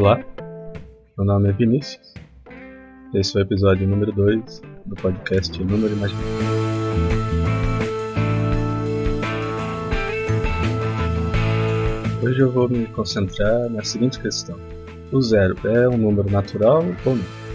Olá, meu nome é Vinícius. Esse é o episódio número 2 do podcast Número Imaginário. Hoje eu vou me concentrar na seguinte questão: o zero é um número natural ou não?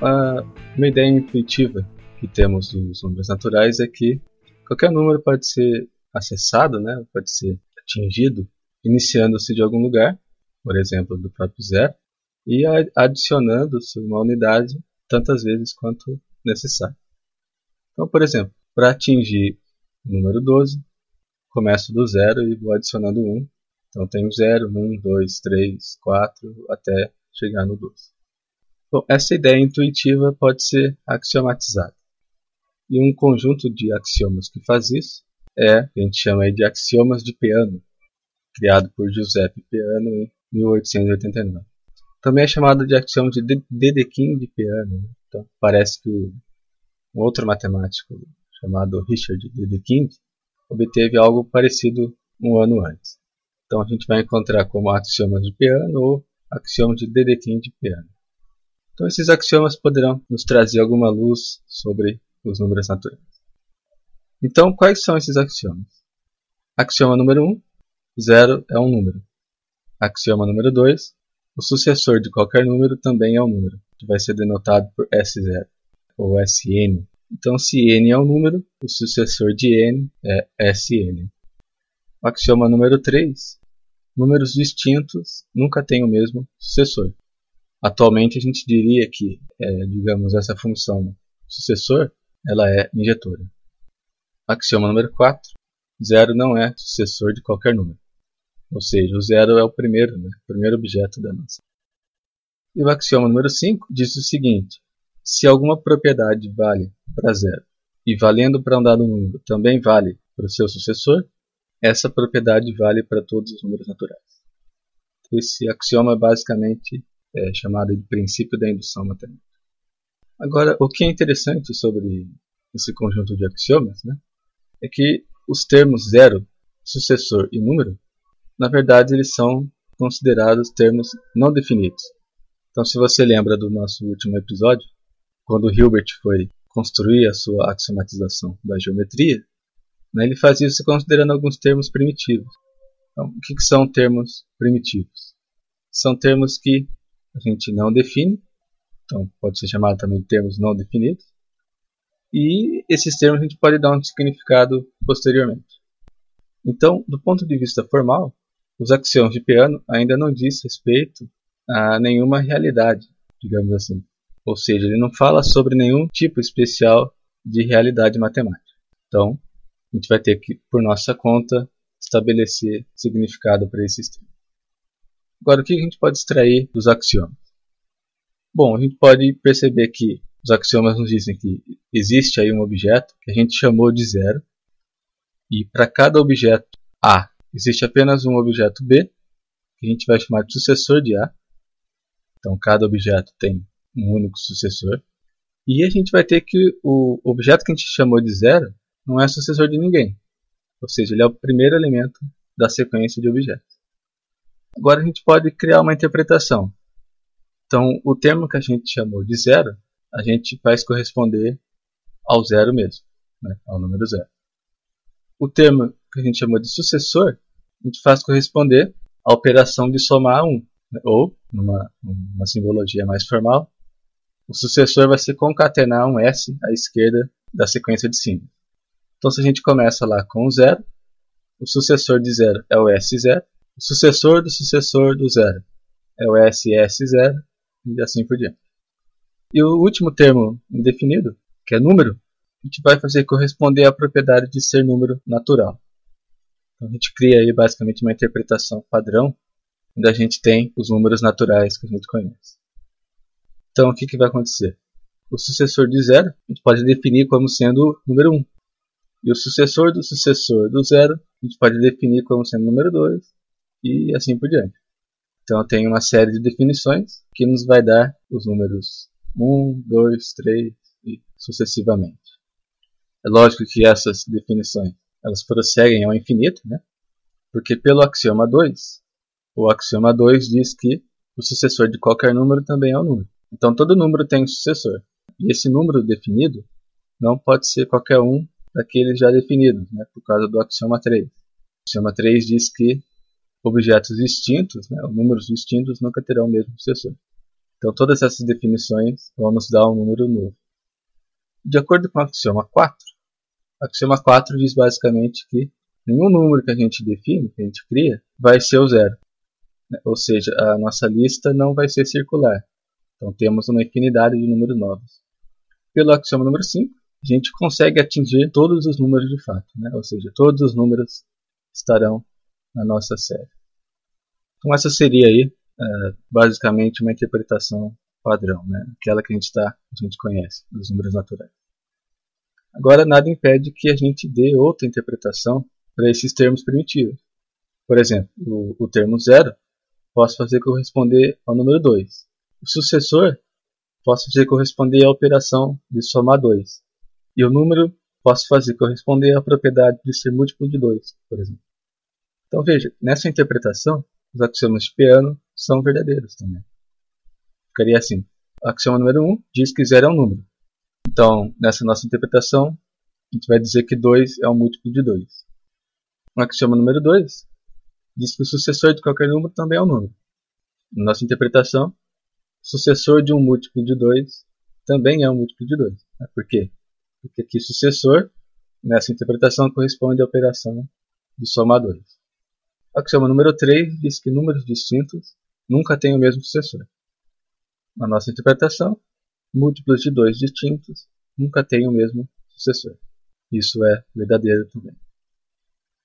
Bom, uma ideia intuitiva que temos dos números naturais é que qualquer número pode ser acessado, né, pode ser atingido, iniciando-se de algum lugar, por exemplo, do próprio zero, e adicionando-se uma unidade tantas vezes quanto necessário. Então, por exemplo, para atingir o número 12, começo do zero e vou adicionando 1. Então, tenho 0, 1, 2, 3, 4, até chegar no 12. Bom, essa ideia intuitiva pode ser axiomatizada. E um conjunto de axiomas que faz isso é, a gente chama de axiomas de Peano, criado por Giuseppe Peano em 1889. Também é chamado de axioma de Dedekind de Peano. Né? Então, parece que um outro matemático chamado Richard Dedekind obteve algo parecido um ano antes. Então a gente vai encontrar como axiomas de Peano ou axioma de Dedekind de Peano. Então esses axiomas poderão nos trazer alguma luz sobre os números naturais. Então, quais são esses axiomas? Axioma número 1, 0 é um número. Axioma número 2, o sucessor de qualquer número também é um número, que vai ser denotado por S0 ou Sn. Então, se n é um número, o sucessor de n é Sn. Axioma número 3, números distintos nunca têm o mesmo sucessor. Atualmente a gente diria que, é, digamos, essa função sucessor, ela é injetora. Axioma número 4. Zero não é sucessor de qualquer número. Ou seja, o zero é o primeiro, né, o primeiro objeto da nossa. E o axioma número 5 diz o seguinte. Se alguma propriedade vale para zero e valendo para um dado número também vale para o seu sucessor, essa propriedade vale para todos os números naturais. Esse axioma é basicamente é, chamada de princípio da indução matemática. Agora, o que é interessante sobre esse conjunto de axiomas né, é que os termos zero, sucessor e número, na verdade, eles são considerados termos não definidos. Então, se você lembra do nosso último episódio, quando Hilbert foi construir a sua axiomatização da geometria, né, ele faz isso considerando alguns termos primitivos. Então, o que, que são termos primitivos? São termos que a gente não define, então pode ser chamado também de termos não definidos, e esses termos a gente pode dar um significado posteriormente. Então, do ponto de vista formal, os axiomas de Peano ainda não diz respeito a nenhuma realidade, digamos assim. Ou seja, ele não fala sobre nenhum tipo especial de realidade matemática. Então, a gente vai ter que, por nossa conta, estabelecer significado para esses termos. Agora, o que a gente pode extrair dos axiomas? Bom, a gente pode perceber que os axiomas nos dizem que existe aí um objeto que a gente chamou de zero, e para cada objeto A existe apenas um objeto B, que a gente vai chamar de sucessor de A. Então, cada objeto tem um único sucessor. E a gente vai ter que o objeto que a gente chamou de zero não é sucessor de ninguém. Ou seja, ele é o primeiro elemento da sequência de objetos. Agora a gente pode criar uma interpretação. Então, o termo que a gente chamou de zero, a gente faz corresponder ao zero mesmo, né? ao número zero. O termo que a gente chamou de sucessor, a gente faz corresponder à operação de somar 1. Né? Ou, numa, numa simbologia mais formal, o sucessor vai ser concatenar um S à esquerda da sequência de símbolos. Então, se a gente começa lá com o zero, o sucessor de zero é o S0, o sucessor do sucessor do zero é o SS0 e assim por diante. E o último termo indefinido, que é número, a gente vai fazer corresponder à propriedade de ser número natural. Então a gente cria aí basicamente uma interpretação padrão, onde a gente tem os números naturais que a gente conhece. Então o que, que vai acontecer? O sucessor de zero a gente pode definir como sendo o número 1. E o sucessor do sucessor do zero a gente pode definir como sendo o número 2 e assim por diante. Então tenho uma série de definições que nos vai dar os números 1, 2, 3 e sucessivamente. É lógico que essas definições elas prosseguem ao infinito, né? porque pelo axioma 2, o axioma 2 diz que o sucessor de qualquer número também é um número. Então todo número tem um sucessor. E esse número definido não pode ser qualquer um daqueles já definidos, né? por causa do axioma 3. O axioma 3 diz que objetos distintos, né? números distintos, nunca terão o mesmo sucessor. Então todas essas definições vão nos dar um número novo. De acordo com o axioma 4, o axioma 4 diz basicamente que nenhum número que a gente define, que a gente cria, vai ser o zero. Né? Ou seja, a nossa lista não vai ser circular. Então temos uma infinidade de números novos. Pelo axioma número 5, a gente consegue atingir todos os números de fato. Né? Ou seja, todos os números estarão na nossa série. Então essa seria aí é, basicamente uma interpretação padrão, né? aquela que a gente, tá, a gente conhece, dos números naturais. Agora, nada impede que a gente dê outra interpretação para esses termos primitivos. Por exemplo, o, o termo zero posso fazer corresponder ao número 2. O sucessor posso fazer corresponder à operação de somar 2. E o número posso fazer corresponder à propriedade de ser múltiplo de 2, por exemplo. Então veja, nessa interpretação, os axiomas de piano são verdadeiros também. Ficaria assim. Axioma número 1 um diz que zero é um número. Então, nessa nossa interpretação, a gente vai dizer que 2 é um múltiplo de 2. O axioma número 2 diz que o sucessor de qualquer número também é um número. Na nossa interpretação, o sucessor de um múltiplo de 2 também é um múltiplo de 2. Por quê? Porque aqui sucessor, nessa interpretação, corresponde à operação de somar 2. O axioma número 3 diz que números distintos nunca têm o mesmo sucessor. Na nossa interpretação, múltiplos de 2 distintos nunca têm o mesmo sucessor. Isso é verdadeiro também.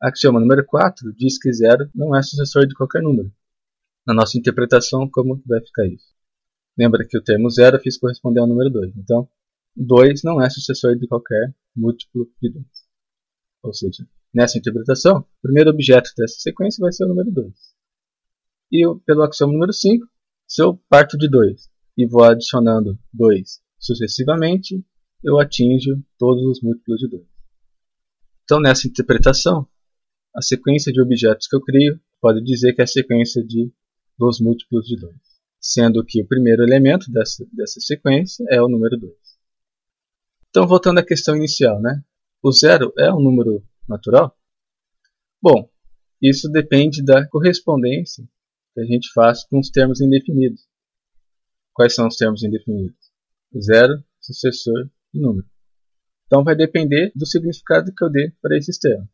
Axioma número 4 diz que 0 não é sucessor de qualquer número. Na nossa interpretação, como vai ficar isso? Lembra que o termo 0 fiz corresponder ao número 2. Então, 2 não é sucessor de qualquer múltiplo de 2. Ou seja, nessa interpretação, o primeiro objeto dessa sequência vai ser o número 2. E pelo axioma número 5, se eu parto de 2 e vou adicionando 2 sucessivamente, eu atinjo todos os múltiplos de 2. Então, nessa interpretação, a sequência de objetos que eu crio pode dizer que é a sequência de dos múltiplos de 2, sendo que o primeiro elemento dessa, dessa sequência é o número 2. Então, voltando à questão inicial, né? o zero é um número natural? Bom, isso depende da correspondência que a gente faz com os termos indefinidos. Quais são os termos indefinidos? Zero, sucessor e número. Então vai depender do significado que eu dê para esses termos.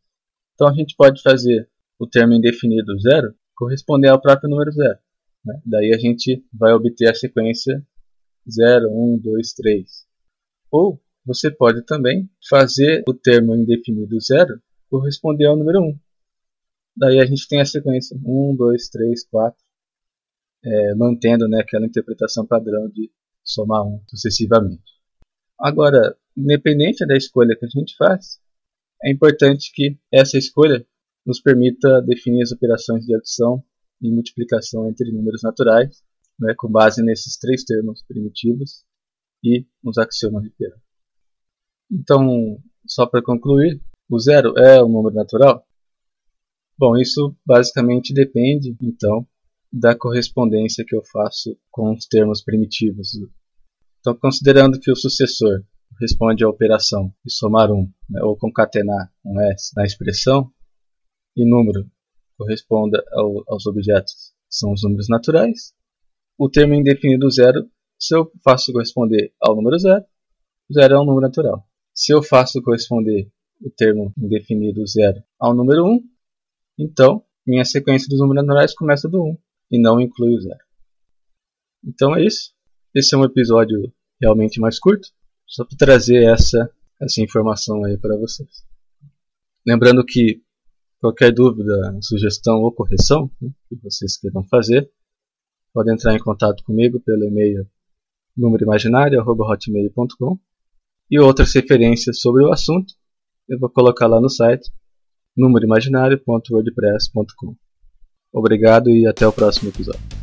Então a gente pode fazer o termo indefinido zero corresponder ao próprio número zero. Né? Daí a gente vai obter a sequência 0, 1, 2, 3. Ou você pode também fazer o termo indefinido zero corresponder ao número 1. Daí a gente tem a sequência 1, 2, 3, 4, é, mantendo né, aquela interpretação padrão de somar 1 sucessivamente. Agora, independente da escolha que a gente faz, é importante que essa escolha nos permita definir as operações de adição e multiplicação entre números naturais, né, com base nesses três termos primitivos e nos axiomas de Peirano. Então, só para concluir, o zero é um número natural? Bom, isso basicamente depende, então, da correspondência que eu faço com os termos primitivos. Então, considerando que o sucessor responde à operação de somar um né, ou concatenar um S na expressão e número corresponda ao, aos objetos são os números naturais. O termo indefinido zero, se eu faço corresponder ao número zero, zero é um número natural. Se eu faço corresponder o termo indefinido zero ao número 1, então minha sequência dos números naturais começa do 1 e não inclui o zero. Então é isso. Esse é um episódio realmente mais curto, só para trazer essa, essa informação aí para vocês. Lembrando que qualquer dúvida, sugestão ou correção né, que vocês queiram fazer, podem entrar em contato comigo pelo e-mail númeroimaginário.hotmail.com e outras referências sobre o assunto eu vou colocar lá no site númeroimaginário.wordpress.com. Obrigado e até o próximo episódio.